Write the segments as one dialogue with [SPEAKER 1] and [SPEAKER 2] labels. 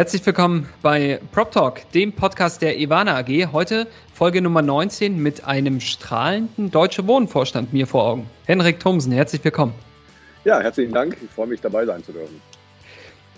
[SPEAKER 1] Herzlich willkommen bei Prop Talk, dem Podcast der Ivana AG. Heute Folge Nummer 19 mit einem strahlenden Deutsche Wohnvorstand mir vor Augen. Henrik Thomsen, herzlich willkommen.
[SPEAKER 2] Ja, herzlichen Dank. Ich freue mich dabei sein zu dürfen.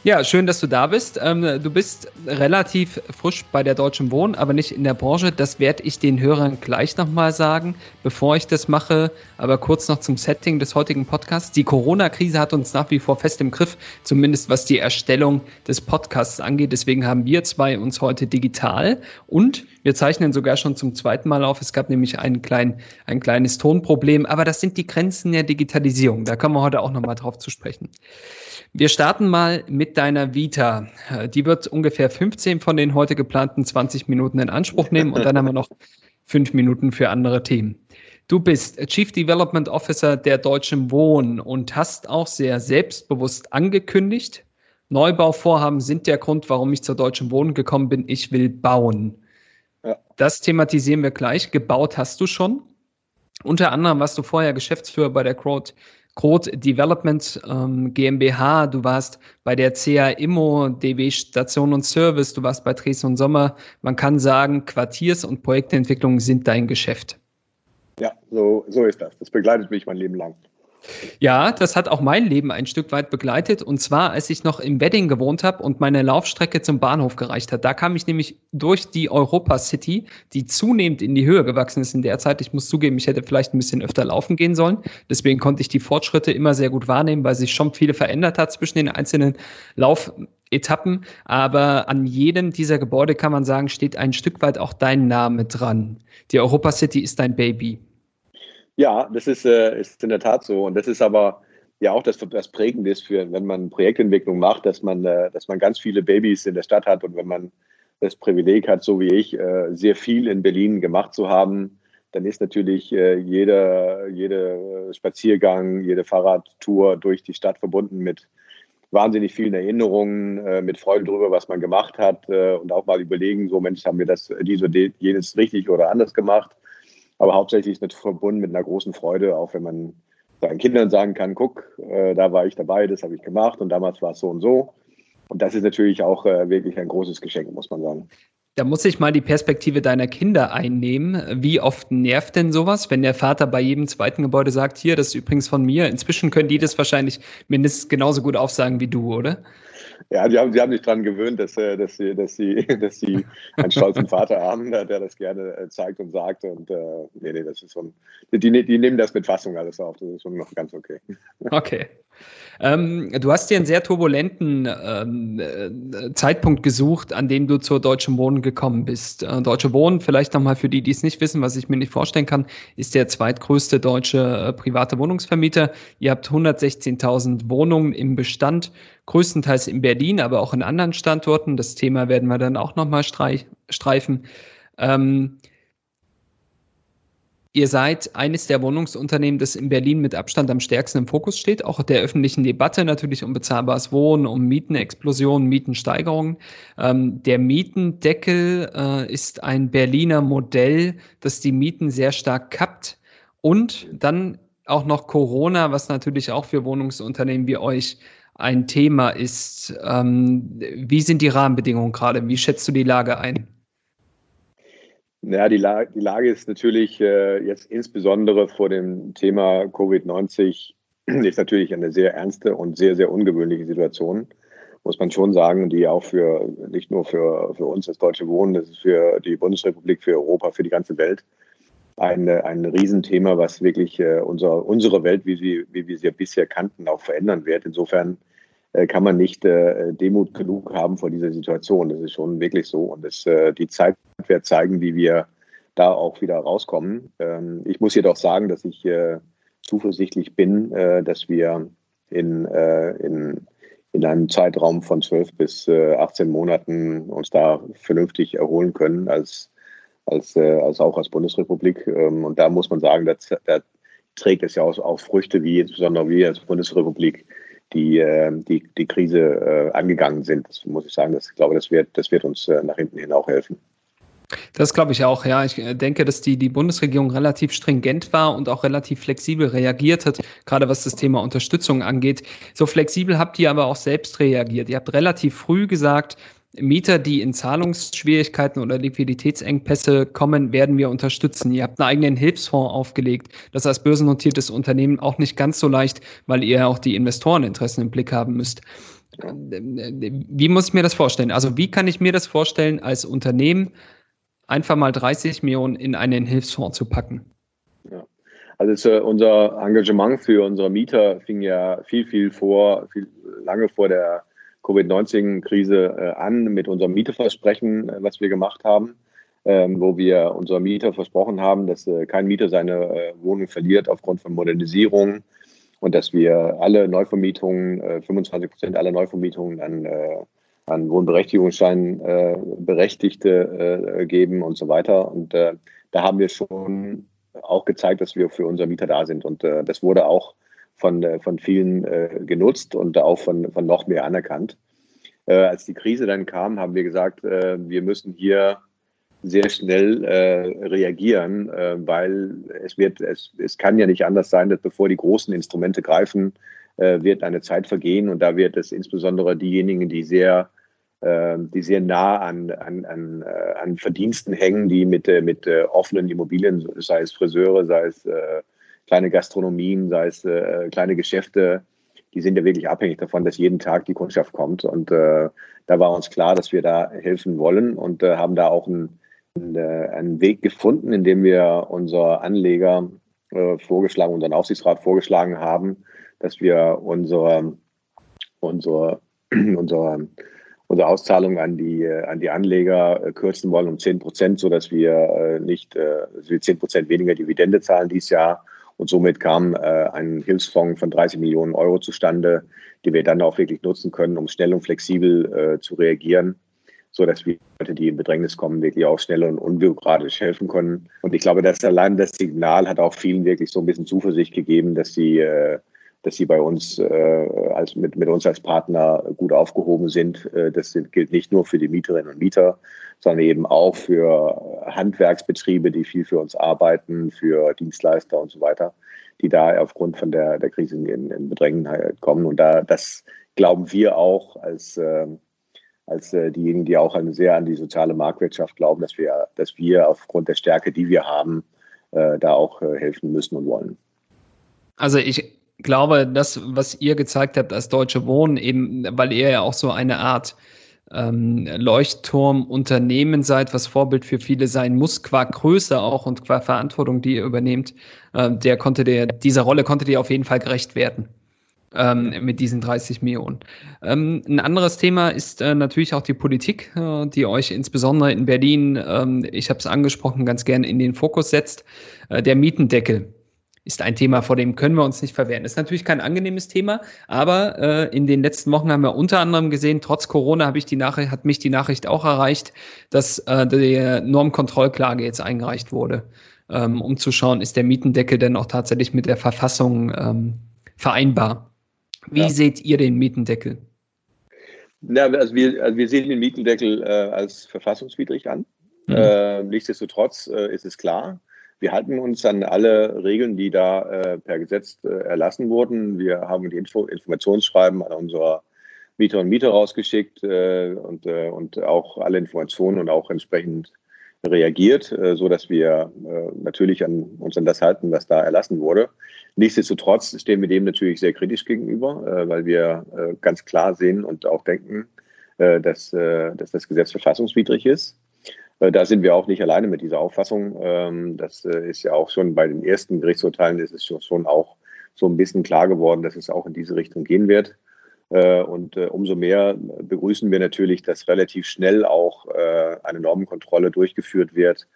[SPEAKER 1] Ja, schön, dass du da bist. Ähm, du bist relativ frisch bei der Deutschen Wohnen, aber nicht in der Branche. Das werde ich den Hörern gleich nochmal sagen, bevor ich das mache. Aber kurz noch zum Setting des heutigen Podcasts. Die Corona-Krise hat uns nach wie vor fest im Griff, zumindest was die Erstellung des Podcasts angeht. Deswegen haben wir zwei uns heute digital und wir zeichnen sogar schon zum zweiten Mal auf. Es gab nämlich ein, klein, ein kleines Tonproblem, aber das sind die Grenzen der Digitalisierung. Da kommen wir heute auch nochmal drauf zu sprechen. Wir starten mal mit deiner Vita. Die wird ungefähr 15 von den heute geplanten 20 Minuten in Anspruch nehmen und dann haben wir noch fünf Minuten für andere Themen. Du bist Chief Development Officer der Deutschen Wohnen und hast auch sehr selbstbewusst angekündigt, Neubauvorhaben sind der Grund, warum ich zur Deutschen Wohnen gekommen bin. Ich will bauen. Ja. Das thematisieren wir gleich. Gebaut hast du schon. Unter anderem warst du vorher Geschäftsführer bei der Crowd Code Development ähm, GmbH, du warst bei der CA Immo, DW Station und Service, du warst bei Dresden und Sommer. Man kann sagen, Quartiers- und Projektentwicklung sind dein Geschäft.
[SPEAKER 2] Ja, so, so ist das. Das begleitet mich mein Leben lang.
[SPEAKER 1] Ja, das hat auch mein Leben ein Stück weit begleitet. Und zwar, als ich noch im Wedding gewohnt habe und meine Laufstrecke zum Bahnhof gereicht hat. Da kam ich nämlich durch die Europa City, die zunehmend in die Höhe gewachsen ist in der Zeit. Ich muss zugeben, ich hätte vielleicht ein bisschen öfter laufen gehen sollen. Deswegen konnte ich die Fortschritte immer sehr gut wahrnehmen, weil sich schon viel verändert hat zwischen den einzelnen Laufetappen. Aber an jedem dieser Gebäude kann man sagen, steht ein Stück weit auch dein Name dran. Die Europa City ist dein Baby.
[SPEAKER 2] Ja, das ist, äh, ist in der Tat so. Und das ist aber ja auch das, das Prägende ist für, wenn man Projektentwicklung macht, dass man, äh, dass man ganz viele Babys in der Stadt hat und wenn man das Privileg hat, so wie ich, äh, sehr viel in Berlin gemacht zu haben, dann ist natürlich äh, jeder, jeder Spaziergang, jede Fahrradtour durch die Stadt verbunden mit wahnsinnig vielen Erinnerungen, äh, mit Freude darüber, was man gemacht hat äh, und auch mal überlegen, so Mensch, haben wir das, dies oder jenes richtig oder anders gemacht aber hauptsächlich ist es verbunden mit einer großen Freude, auch wenn man seinen Kindern sagen kann, guck, äh, da war ich dabei, das habe ich gemacht und damals war es so und so. Und das ist natürlich auch äh, wirklich ein großes Geschenk, muss man sagen.
[SPEAKER 1] Da muss ich mal die Perspektive deiner Kinder einnehmen. Wie oft nervt denn sowas, wenn der Vater bei jedem zweiten Gebäude sagt, hier, das ist übrigens von mir. Inzwischen können die das wahrscheinlich mindestens genauso gut aufsagen wie du, oder?
[SPEAKER 2] Ja, die haben, die haben sich daran gewöhnt, dass, äh, dass, sie, dass, sie, dass sie einen stolzen Vater haben, der, das gerne äh, zeigt und sagt. Und äh, nee, nee, das ist schon, die, die nehmen das mit Fassung alles auf. Das ist schon noch ganz okay.
[SPEAKER 1] Okay. Ähm, du hast dir einen sehr turbulenten ähm, äh, Zeitpunkt gesucht, an dem du zur Deutschen Wohnen gekommen bist. Äh, Deutsche Wohnen, vielleicht nochmal für die, die es nicht wissen, was ich mir nicht vorstellen kann, ist der zweitgrößte deutsche äh, private Wohnungsvermieter. Ihr habt 116.000 Wohnungen im Bestand, größtenteils in Berlin, aber auch in anderen Standorten. Das Thema werden wir dann auch nochmal streifen. Ähm, Ihr seid eines der Wohnungsunternehmen, das in Berlin mit Abstand am stärksten im Fokus steht, auch der öffentlichen Debatte natürlich um bezahlbares Wohnen, um Mietenexplosionen, Mietensteigerungen. Ähm, der Mietendeckel äh, ist ein Berliner Modell, das die Mieten sehr stark kappt und dann auch noch Corona, was natürlich auch für Wohnungsunternehmen wie euch ein Thema ist. Ähm, wie sind die Rahmenbedingungen gerade? Wie schätzt du die Lage ein?
[SPEAKER 2] Naja, die, La die Lage ist natürlich äh, jetzt insbesondere vor dem Thema Covid-19 ist natürlich eine sehr ernste und sehr, sehr ungewöhnliche Situation, muss man schon sagen, die auch für, nicht nur für, für uns als Deutsche Wohnen, das ist für die Bundesrepublik, für Europa, für die ganze Welt ein, ein Riesenthema, was wirklich äh, unser, unsere Welt, wie, sie, wie wir sie bisher kannten, auch verändern wird. Insofern kann man nicht äh, Demut genug haben vor dieser Situation. Das ist schon wirklich so. Und das, äh, die Zeit wird zeigen, wie wir da auch wieder rauskommen. Ähm, ich muss jedoch sagen, dass ich äh, zuversichtlich bin, äh, dass wir in, äh, in, in einem Zeitraum von 12 bis 18 Monaten uns da vernünftig erholen können als, als, als auch als Bundesrepublik. Ähm, und da muss man sagen, da, da trägt es ja auch, auch Früchte, wie insbesondere wir als Bundesrepublik die, die, die Krise angegangen sind. Das muss ich sagen, das, ich glaube, das wird, das wird uns nach hinten hin auch helfen.
[SPEAKER 1] Das glaube ich auch, ja. Ich äh, denke, dass die, die Bundesregierung relativ stringent war und auch relativ flexibel reagiert hat, gerade was das Thema Unterstützung angeht. So flexibel habt ihr aber auch selbst reagiert. Ihr habt relativ früh gesagt, Mieter, die in Zahlungsschwierigkeiten oder Liquiditätsengpässe kommen, werden wir unterstützen. Ihr habt einen eigenen Hilfsfonds aufgelegt. Das als börsennotiertes Unternehmen auch nicht ganz so leicht, weil ihr auch die Investoreninteressen im Blick haben müsst. Wie muss ich mir das vorstellen? Also wie kann ich mir das vorstellen als Unternehmen, einfach mal 30 Millionen in einen Hilfsfonds zu packen?
[SPEAKER 2] Ja. Also äh, unser Engagement für unsere Mieter fing ja viel, viel vor, viel lange vor der Covid-19-Krise äh, an mit unserem Mieterversprechen, äh, was wir gemacht haben, ähm, wo wir unser Mieter versprochen haben, dass äh, kein Mieter seine Wohnung verliert aufgrund von Modernisierung und dass wir alle Neuvermietungen, 25 äh, Prozent aller Neuvermietungen an an Wohnberechtigungsschein Berechtigte geben und so weiter. Und da haben wir schon auch gezeigt, dass wir für unsere Mieter da sind. Und das wurde auch von, äh, von vielen äh, genutzt und auch von, von noch mehr anerkannt. Äh, als die Krise dann kam, haben wir gesagt, äh, wir müssen hier sehr schnell äh, reagieren, äh, weil es wird, es, es kann ja nicht anders sein, dass bevor die großen Instrumente greifen, wird eine Zeit vergehen und da wird es insbesondere diejenigen, die sehr die sehr nah an, an, an, an Verdiensten hängen, die mit, mit offenen Immobilien, sei es Friseure, sei es kleine Gastronomien, sei es kleine Geschäfte, die sind ja wirklich abhängig davon, dass jeden Tag die Kundschaft kommt. Und äh, da war uns klar, dass wir da helfen wollen und äh, haben da auch einen, einen Weg gefunden, indem wir unser Anleger äh, vorgeschlagen, unseren Aufsichtsrat vorgeschlagen haben, dass wir unsere, unsere, unsere, unsere Auszahlung an die, an die Anleger äh, kürzen wollen um 10 Prozent, sodass wir äh, nicht dass wir 10 Prozent weniger Dividende zahlen dieses Jahr. Und somit kam ein Hilfsfonds von 30 Millionen Euro zustande, die wir dann auch wirklich nutzen können, um schnell und flexibel zu reagieren so dass wir Leute, die in Bedrängnis kommen, wirklich auch schnell und unbürokratisch helfen können. Und ich glaube, dass allein das Signal hat auch vielen wirklich so ein bisschen Zuversicht gegeben, dass sie äh, dass sie bei uns äh, als mit, mit uns als Partner gut aufgehoben sind. Äh, das gilt nicht nur für die Mieterinnen und Mieter, sondern eben auch für Handwerksbetriebe, die viel für uns arbeiten, für Dienstleister und so weiter, die da aufgrund von der, der Krise in, in Bedrängenheit kommen. Und da das glauben wir auch als äh, als äh, diejenigen, die auch an, sehr an die soziale Marktwirtschaft glauben, dass wir, dass wir aufgrund der Stärke, die wir haben, äh, da auch äh, helfen müssen und wollen.
[SPEAKER 1] Also ich glaube, das, was ihr gezeigt habt als Deutsche Wohnen, eben, weil ihr ja auch so eine Art ähm, Leuchtturmunternehmen seid, was Vorbild für viele sein muss, qua Größe auch und qua Verantwortung, die ihr übernehmt, äh, der konnte der, dieser Rolle konnte ihr auf jeden Fall gerecht werden. Ähm, mit diesen 30 Millionen. Ähm, ein anderes Thema ist äh, natürlich auch die Politik, äh, die euch insbesondere in Berlin, ähm, ich habe es angesprochen, ganz gerne in den Fokus setzt. Äh, der Mietendeckel ist ein Thema, vor dem können wir uns nicht verwehren. Ist natürlich kein angenehmes Thema, aber äh, in den letzten Wochen haben wir unter anderem gesehen, trotz Corona habe ich die Nachricht, hat mich die Nachricht auch erreicht, dass äh, die Normkontrollklage jetzt eingereicht wurde, ähm, um zu schauen, ist der Mietendeckel denn auch tatsächlich mit der Verfassung ähm, vereinbar. Wie ja. seht ihr den Mietendeckel?
[SPEAKER 2] Ja, also wir, also wir sehen den Mietendeckel äh, als verfassungswidrig an. Mhm. Äh, nichtsdestotrotz äh, ist es klar, wir halten uns an alle Regeln, die da äh, per Gesetz äh, erlassen wurden. Wir haben die Info Informationsschreiben an unsere Mieter und Mieter rausgeschickt äh, und, äh, und auch alle Informationen und auch entsprechend reagiert, äh, so dass wir äh, natürlich an uns an das halten, was da erlassen wurde. Nichtsdestotrotz stehen wir dem natürlich sehr kritisch gegenüber, äh, weil wir ganz klar sehen und auch denken, dass, dass das Gesetz verfassungswidrig ist. Äh, da sind wir auch nicht alleine mit dieser Auffassung. Ähm, das äh, ist ja auch schon bei den ersten Gerichtsurteilen ist es schon auch so ein bisschen klar geworden, dass es auch in diese Richtung gehen wird. Äh, und umso mehr begrüßen wir natürlich, dass relativ schnell auch eine Normenkontrolle durchgeführt wird,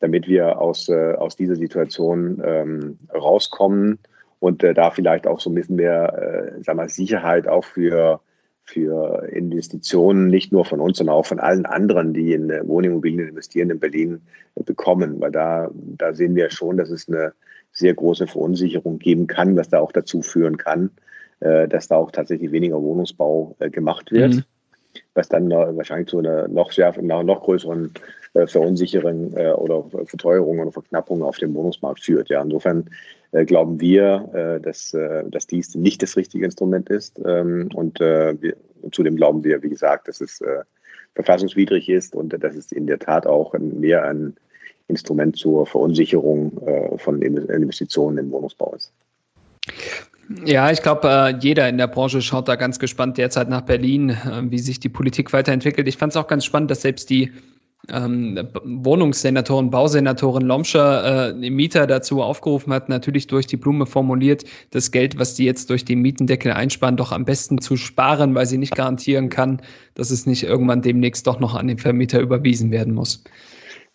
[SPEAKER 2] damit wir aus, aus dieser Situation ähm, rauskommen und da vielleicht auch so ein bisschen mehr sag mal, Sicherheit auch für für Investitionen nicht nur von uns, sondern auch von allen anderen, die in Wohnimmobilien investieren in Berlin, bekommen. Weil da, da sehen wir schon, dass es eine sehr große Verunsicherung geben kann, was da auch dazu führen kann, äh, dass da auch tatsächlich weniger Wohnungsbau äh, gemacht wird. Mhm. Was dann wahrscheinlich zu einer noch schärferen, noch größeren äh, Verunsicherung oder Verteuerung oder Verknappung auf dem Wohnungsmarkt führt. Ja, insofern glauben wir, dass, dass dies nicht das richtige Instrument ist. Ähm, und wir, zudem glauben wir, wie gesagt, dass es verfassungswidrig ist und dass es in der Tat auch mehr ein Instrument zur Verunsicherung von Investitionen im Wohnungsbau ist.
[SPEAKER 1] Ja, ich glaube, äh, jeder in der Branche schaut da ganz gespannt derzeit nach Berlin, äh, wie sich die Politik weiterentwickelt. Ich fand es auch ganz spannend, dass selbst die ähm, Wohnungssenatorin, Bausenatorin Lomscher äh, Mieter dazu aufgerufen hat, natürlich durch die Blume formuliert, das Geld, was die jetzt durch den Mietendeckel einsparen, doch am besten zu sparen, weil sie nicht garantieren kann, dass es nicht irgendwann demnächst doch noch an den Vermieter überwiesen werden muss.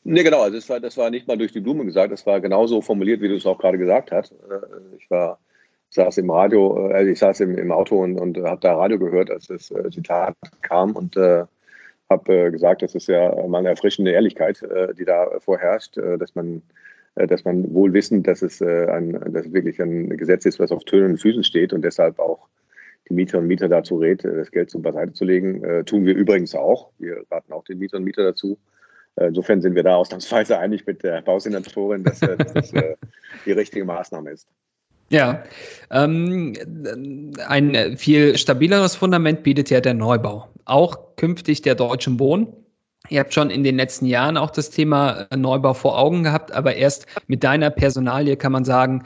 [SPEAKER 2] Nee, genau, also das war, das war nicht mal durch die Blume gesagt, das war genauso formuliert, wie du es auch gerade gesagt hast. Äh, ich war saß im Radio, also ich saß im, im Auto und, und habe da Radio gehört, als das äh, Zitat kam und äh, habe äh, gesagt, das ist ja mal eine erfrischende Ehrlichkeit, äh, die da vorherrscht, äh, dass man dass man wohl wissend, dass es ein, dass wirklich ein Gesetz ist, was auf tönen Füßen steht und deshalb auch die Mieter und Mieter dazu rät, das Geld zur Beiseite zu legen. tun wir übrigens auch. Wir raten auch den Mieter und Mieter dazu. Insofern sind wir da ausnahmsweise einig mit der Bausenatorin, dass, dass das die richtige Maßnahme ist.
[SPEAKER 1] Ja, ähm, ein viel stabileres Fundament bietet ja der Neubau. Auch künftig der Deutschen Wohn. Ihr habt schon in den letzten Jahren auch das Thema Neubau vor Augen gehabt, aber erst mit deiner Personalie kann man sagen,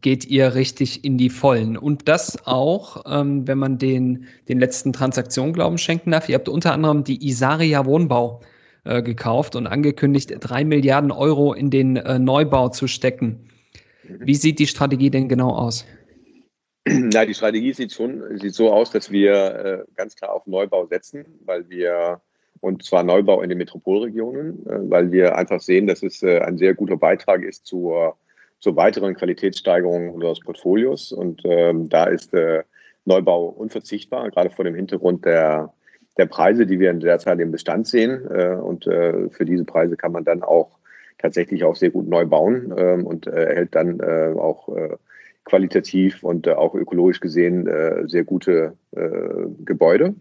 [SPEAKER 1] geht ihr richtig in die Vollen. Und das auch, ähm, wenn man den, den letzten Transaktionen Glauben schenken darf. Ihr habt unter anderem die Isaria Wohnbau äh, gekauft und angekündigt, drei Milliarden Euro in den äh, Neubau zu stecken. Wie sieht die Strategie denn genau aus?
[SPEAKER 2] Na, die Strategie sieht schon sieht so aus, dass wir äh, ganz klar auf Neubau setzen, weil wir und zwar Neubau in den Metropolregionen, äh, weil wir einfach sehen, dass es äh, ein sehr guter Beitrag ist zur, zur weiteren Qualitätssteigerung unseres Portfolios. Und ähm, da ist äh, Neubau unverzichtbar, gerade vor dem Hintergrund der, der Preise, die wir derzeit im Bestand sehen. Äh, und äh, für diese Preise kann man dann auch tatsächlich auch sehr gut neu bauen ähm, und erhält dann auch qualitativ und äh, auch ökologisch gesehen äh, sehr gute äh, Gebäude.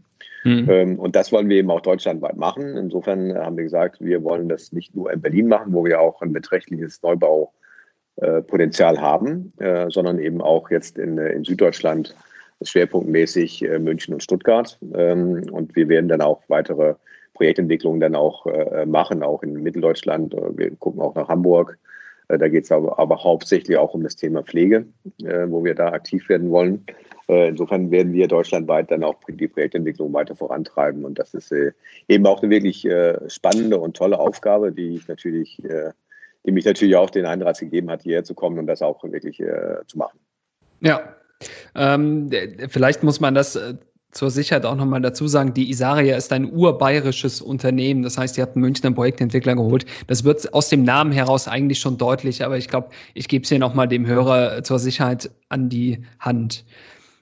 [SPEAKER 2] Mhm. Ähm, und das wollen wir eben auch deutschlandweit machen. Insofern haben wir gesagt, wir wollen das nicht nur in Berlin machen, wo wir auch ein beträchtliches Neubaupotenzial haben, sondern eben auch jetzt in, in Süddeutschland schwerpunktmäßig München und Stuttgart. Ähm, und wir werden dann auch weitere Projektentwicklung dann auch machen, auch in Mitteldeutschland. Wir gucken auch nach Hamburg. Äh, da geht es aber, aber, hauptsächlich auch um das Thema Pflege, äh, wo wir da aktiv werden wollen. Äh, insofern werden wir deutschlandweit dann auch die Projektentwicklung weiter vorantreiben. Und das ist eben auch eine wirklich spannende und tolle Aufgabe, die ich natürlich, die mich natürlich auch den Einreiz gegeben hat, hierher zu kommen und das auch wirklich zu machen.
[SPEAKER 1] Ja, ähm, vielleicht muss man das zur Sicherheit auch nochmal dazu sagen, die Isaria ist ein urbayerisches Unternehmen. Das heißt, ihr habt einen Münchner Projektentwickler geholt. Das wird aus dem Namen heraus eigentlich schon deutlich, aber ich glaube, ich gebe es hier nochmal dem Hörer zur Sicherheit an die Hand.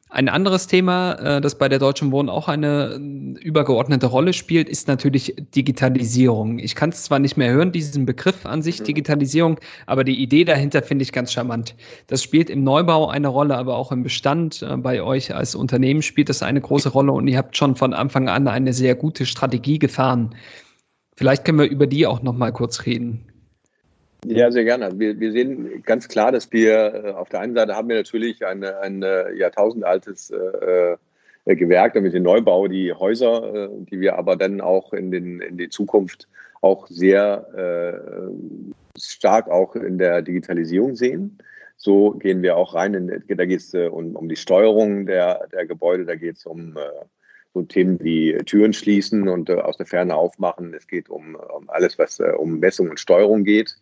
[SPEAKER 1] Ein anderes Thema, äh, das bei der Deutschen Wohnen auch eine äh, übergeordnete Rolle spielt, ist natürlich Digitalisierung. Ich kann es zwar nicht mehr hören, diesen Begriff an sich, mhm. Digitalisierung, aber die Idee dahinter finde ich ganz charmant. Das spielt im Neubau eine Rolle, aber auch im Bestand. Äh, bei euch als Unternehmen spielt das eine große Rolle und ihr habt schon von Anfang an eine sehr gute Strategie gefahren. Vielleicht können wir über die auch noch mal kurz reden.
[SPEAKER 2] Ja, sehr gerne. Wir, wir sehen ganz klar, dass wir äh, auf der einen Seite haben wir natürlich ein, ein jahrtausendaltes äh, äh, Gewerk, damit den Neubau, die Häuser, äh, die wir aber dann auch in, den, in die Zukunft auch sehr äh, stark auch in der Digitalisierung sehen. So gehen wir auch rein. In, da geht es äh, um, um die Steuerung der, der Gebäude, da geht es um so Themen wie Türen schließen und aus der Ferne aufmachen. Es geht um, um alles, was um Messung und Steuerung geht.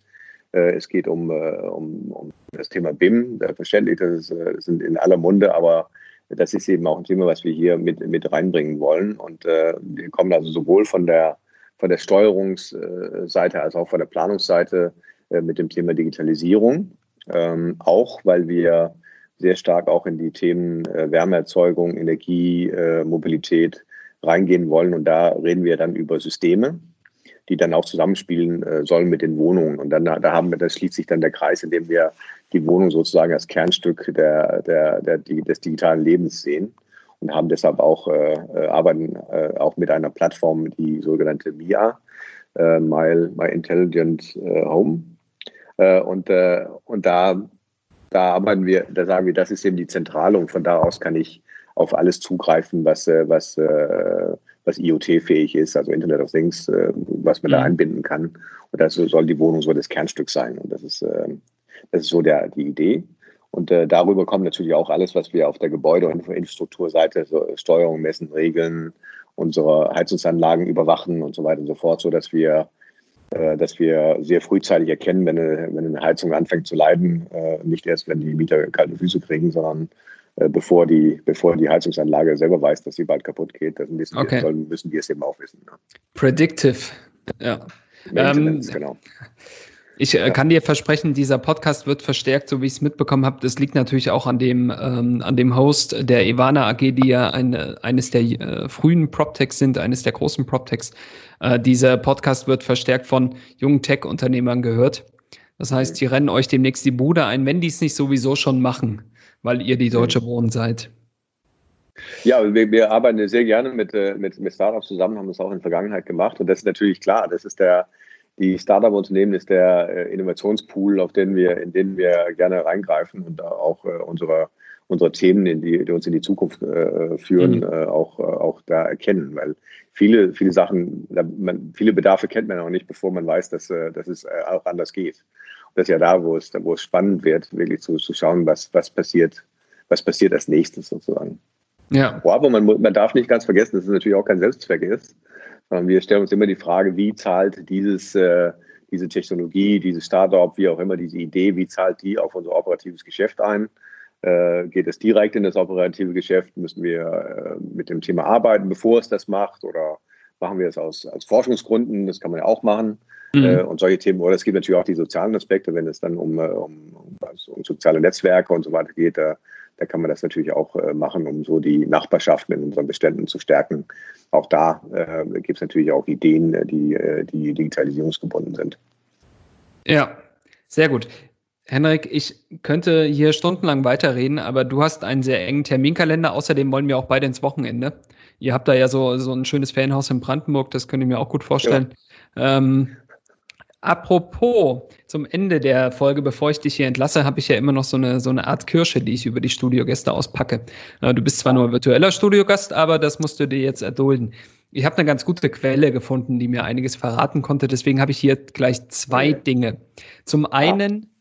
[SPEAKER 2] Äh, es geht um, äh, um, um das Thema BIM. Verständlich, das äh, sind in aller Munde, aber das ist eben auch ein Thema, was wir hier mit, mit reinbringen wollen. Und äh, wir kommen also sowohl von der, von der Steuerungsseite als auch von der Planungsseite äh, mit dem Thema Digitalisierung. Ähm, auch weil wir sehr stark auch in die Themen äh, Wärmeerzeugung, Energie, Mobilität reingehen wollen. Und da reden wir dann über Systeme, die dann auch zusammenspielen äh, sollen mit den Wohnungen. Und dann da haben wir, das schließt sich dann der Kreis, in dem wir die Wohnung sozusagen als Kernstück der, der, der, des digitalen Lebens sehen und haben deshalb auch äh, äh, arbeiten äh, auch mit einer Plattform, die sogenannte MIA, äh, My, My Intelligent äh, Home. Äh, und, und da, da arbeiten wir, da sagen wir, das ist eben die Zentrale und von da aus kann ich auf alles zugreifen, was, was, was IoT-fähig ist, also Internet of Things, äh, was man mhm. da einbinden kann. Und das soll die Wohnung so das Kernstück sein. Und das ist, äh, das ist so der, die Idee. Und äh, darüber kommt natürlich auch alles, was wir auf der Gebäude- und Infrastrukturseite, so Steuerung, Messen, Regeln, unsere Heizungsanlagen überwachen und so weiter und so fort, so dass wir, äh, dass wir sehr frühzeitig erkennen, wenn eine, wenn eine Heizung anfängt zu leiden, äh, nicht erst, wenn die Mieter kalte Füße kriegen, sondern bevor die, bevor die Heizungsanlage selber weiß, dass sie bald kaputt geht, das müssen, okay. wir, sollen, müssen wir es eben auch wissen.
[SPEAKER 1] Ja. Predictive, ja. Ähm, genau. Ich äh, kann dir versprechen, dieser Podcast wird verstärkt, so wie ich es mitbekommen habe. Das liegt natürlich auch an dem, ähm, an dem Host der Ivana AG, die ja eine, eines der äh, frühen PropTechs sind, eines der großen PropTechs. Äh, dieser Podcast wird verstärkt von jungen Tech-Unternehmern gehört. Das heißt, die rennen euch demnächst die Bude ein, wenn die es nicht sowieso schon machen, weil ihr die Deutsche Wohnen seid.
[SPEAKER 2] Ja, wir, wir arbeiten sehr gerne mit, äh, mit, mit Startups zusammen, haben das auch in der Vergangenheit gemacht. Und das ist natürlich klar, das ist der, die Startup-Unternehmen ist der äh, Innovationspool, auf den wir, in den wir gerne reingreifen und auch äh, unsere, unsere Themen, in die, die uns in die Zukunft äh, führen, mhm. äh, auch, auch da erkennen. Weil viele, viele Sachen, man, viele Bedarfe kennt man auch nicht, bevor man weiß, dass, dass es auch anders geht. Das ist ja da, wo es, wo es spannend wird, wirklich zu, zu schauen, was, was passiert, was passiert als nächstes sozusagen. Ja. Aber man, man darf nicht ganz vergessen, dass es natürlich auch kein Selbstzweck ist, sondern wir stellen uns immer die Frage, wie zahlt dieses, äh, diese Technologie, dieses Startup, wie auch immer diese Idee, wie zahlt die auf unser operatives Geschäft ein? Äh, geht es direkt in das operative Geschäft? Müssen wir äh, mit dem Thema arbeiten, bevor es das macht? Oder machen wir es aus, als Forschungsgründen? Das kann man ja auch machen. Mhm. Äh, und solche Themen. Oder es gibt natürlich auch die sozialen Aspekte, wenn es dann um, äh, um, um, also um soziale Netzwerke und so weiter geht. Da da kann man das natürlich auch äh, machen, um so die Nachbarschaft in unseren Beständen zu stärken. Auch da äh, gibt es natürlich auch Ideen, die, die digitalisierungsgebunden sind.
[SPEAKER 1] Ja, sehr gut. Henrik, ich könnte hier stundenlang weiterreden, aber du hast einen sehr engen Terminkalender. Außerdem wollen wir auch beide ins Wochenende. Ihr habt da ja so, so ein schönes Ferienhaus in Brandenburg, das könnte ich mir auch gut vorstellen. Ja. Ähm, Apropos, zum Ende der Folge, bevor ich dich hier entlasse, habe ich ja immer noch so eine, so eine Art Kirsche, die ich über die Studiogäste auspacke. Du bist zwar nur virtueller Studiogast, aber das musst du dir jetzt erdulden. Ich habe eine ganz gute Quelle gefunden, die mir einiges verraten konnte. Deswegen habe ich hier gleich zwei Dinge. Zum einen,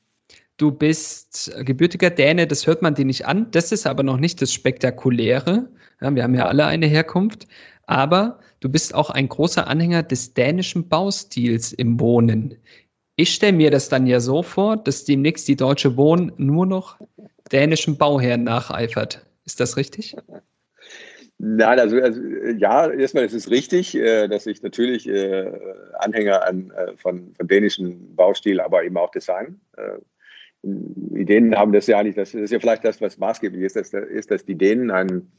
[SPEAKER 1] du bist gebürtiger Däne, das hört man dir nicht an. Das ist aber noch nicht das Spektakuläre. Wir haben ja alle eine Herkunft. Aber du bist auch ein großer Anhänger des dänischen Baustils im Wohnen. Ich stelle mir das dann ja so vor, dass demnächst die Deutsche Wohnen nur noch dänischen Bauherren nacheifert. Ist das richtig?
[SPEAKER 2] Nein, also, also ja, erstmal ist es richtig, äh, dass ich natürlich äh, Anhänger an, äh, von, von dänischen Baustil, aber eben auch Design. Äh, Ideen haben das ja nicht, das ist ja vielleicht das, was maßgeblich ist, dass, ist, dass die Dänen einen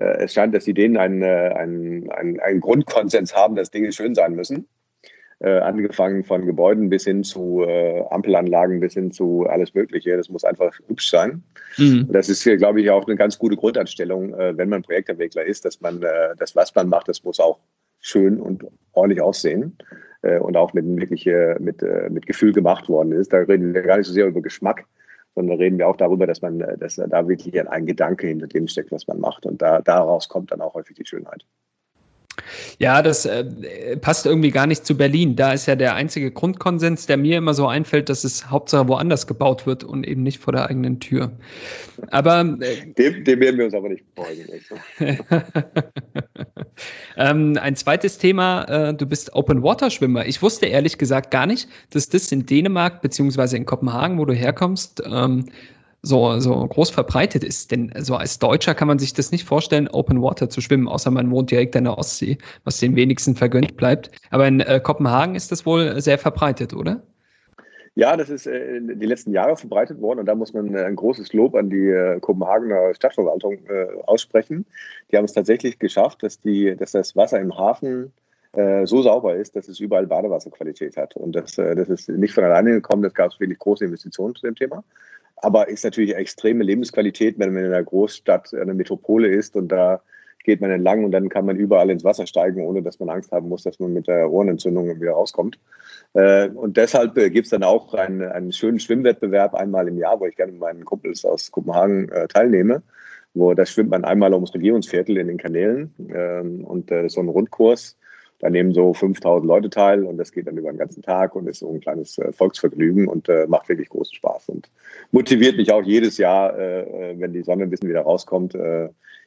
[SPEAKER 2] es scheint, dass die Dänen einen, äh, einen, einen, einen Grundkonsens haben, dass Dinge schön sein müssen. Äh, angefangen von Gebäuden bis hin zu äh, Ampelanlagen, bis hin zu alles Mögliche. Das muss einfach hübsch sein. Mhm. Das ist hier, glaube ich, auch eine ganz gute Grundanstellung, äh, wenn man Projektentwickler ist, dass man äh, das, was man macht, das muss auch schön und ordentlich aussehen äh, und auch mit, wirklich, mit, mit Gefühl gemacht worden ist. Da reden wir gar nicht so sehr über Geschmack, sondern reden wir auch darüber, dass man, äh, dass da wirklich ein Gedanke hinter dem steckt, was man macht. Und da, daraus kommt dann auch häufig die Schönheit.
[SPEAKER 1] Ja, das äh, passt irgendwie gar nicht zu Berlin. Da ist ja der einzige Grundkonsens, der mir immer so einfällt, dass es Hauptsache woanders gebaut wird und eben nicht vor der eigenen Tür. Aber
[SPEAKER 2] äh, dem, dem werden wir uns aber nicht beugen.
[SPEAKER 1] ähm, ein zweites Thema, äh, du bist Open Water Schwimmer. Ich wusste ehrlich gesagt gar nicht, dass das in Dänemark beziehungsweise in Kopenhagen, wo du herkommst, ähm, so, so groß verbreitet ist. Denn so als Deutscher kann man sich das nicht vorstellen, Open Water zu schwimmen, außer man wohnt direkt an der Ostsee, was den wenigsten vergönnt bleibt. Aber in äh, Kopenhagen ist das wohl sehr verbreitet, oder?
[SPEAKER 2] Ja, das ist äh, die letzten Jahre verbreitet worden und da muss man äh, ein großes Lob an die äh, Kopenhagener Stadtverwaltung äh, aussprechen. Die haben es tatsächlich geschafft, dass, die, dass das Wasser im Hafen äh, so sauber ist, dass es überall Badewasserqualität hat. Und das, äh, das ist nicht von alleine gekommen, das gab es wirklich große Investitionen zu dem Thema. Aber ist natürlich extreme Lebensqualität, wenn man in einer Großstadt, einer Metropole ist und da geht man entlang und dann kann man überall ins Wasser steigen, ohne dass man Angst haben muss, dass man mit der Ohrenentzündung wieder rauskommt. Äh, und deshalb äh, gibt es dann auch einen, einen schönen Schwimmwettbewerb einmal im Jahr, wo ich gerne mit meinen Kumpels aus Kopenhagen äh, teilnehme. Wo da schwimmt man einmal ums Regierungsviertel in den Kanälen ähm, und so ein Rundkurs. Da nehmen so 5000 Leute teil und das geht dann über den ganzen Tag und ist so ein kleines äh, Volksvergnügen und äh, macht wirklich großen Spaß und motiviert mich auch jedes Jahr, äh, wenn die Sonne ein bisschen wieder rauskommt,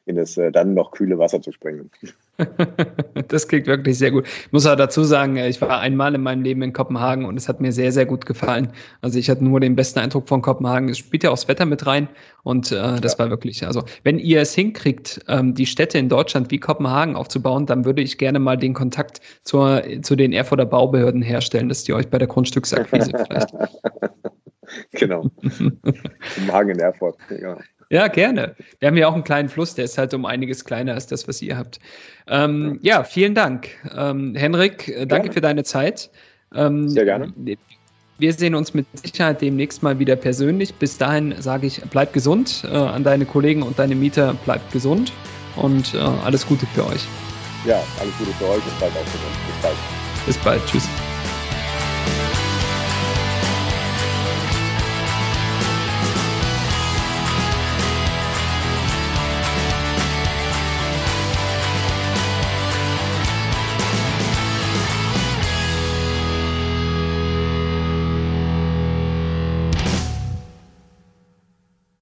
[SPEAKER 2] in das dann noch kühle Wasser zu springen.
[SPEAKER 1] Das klingt wirklich sehr gut. Ich muss auch dazu sagen, ich war einmal in meinem Leben in Kopenhagen und es hat mir sehr, sehr gut gefallen. Also ich hatte nur den besten Eindruck von Kopenhagen. Es spielt ja auch das Wetter mit rein und äh, das ja. war wirklich, also wenn ihr es hinkriegt, ähm, die Städte in Deutschland wie Kopenhagen aufzubauen, dann würde ich gerne mal den Kontakt zur, zu den Erfurter Baubehörden herstellen, dass die euch bei der Grundstücksakquise vielleicht.
[SPEAKER 2] genau. Kopenhagen in Erfurt, ja.
[SPEAKER 1] Ja, gerne. Wir haben ja auch einen kleinen Fluss, der ist halt um einiges kleiner als das, was ihr habt. Ähm, ja, vielen Dank. Ähm, Henrik, äh, danke für deine Zeit.
[SPEAKER 2] Ähm, Sehr gerne.
[SPEAKER 1] Wir sehen uns mit Sicherheit demnächst mal wieder persönlich. Bis dahin sage ich, bleib gesund. Äh, an deine Kollegen und deine Mieter, bleibt gesund und äh, alles Gute für euch.
[SPEAKER 2] Ja, alles Gute für euch und bleibt auch gesund. Bis bald.
[SPEAKER 1] Bis bald. Tschüss.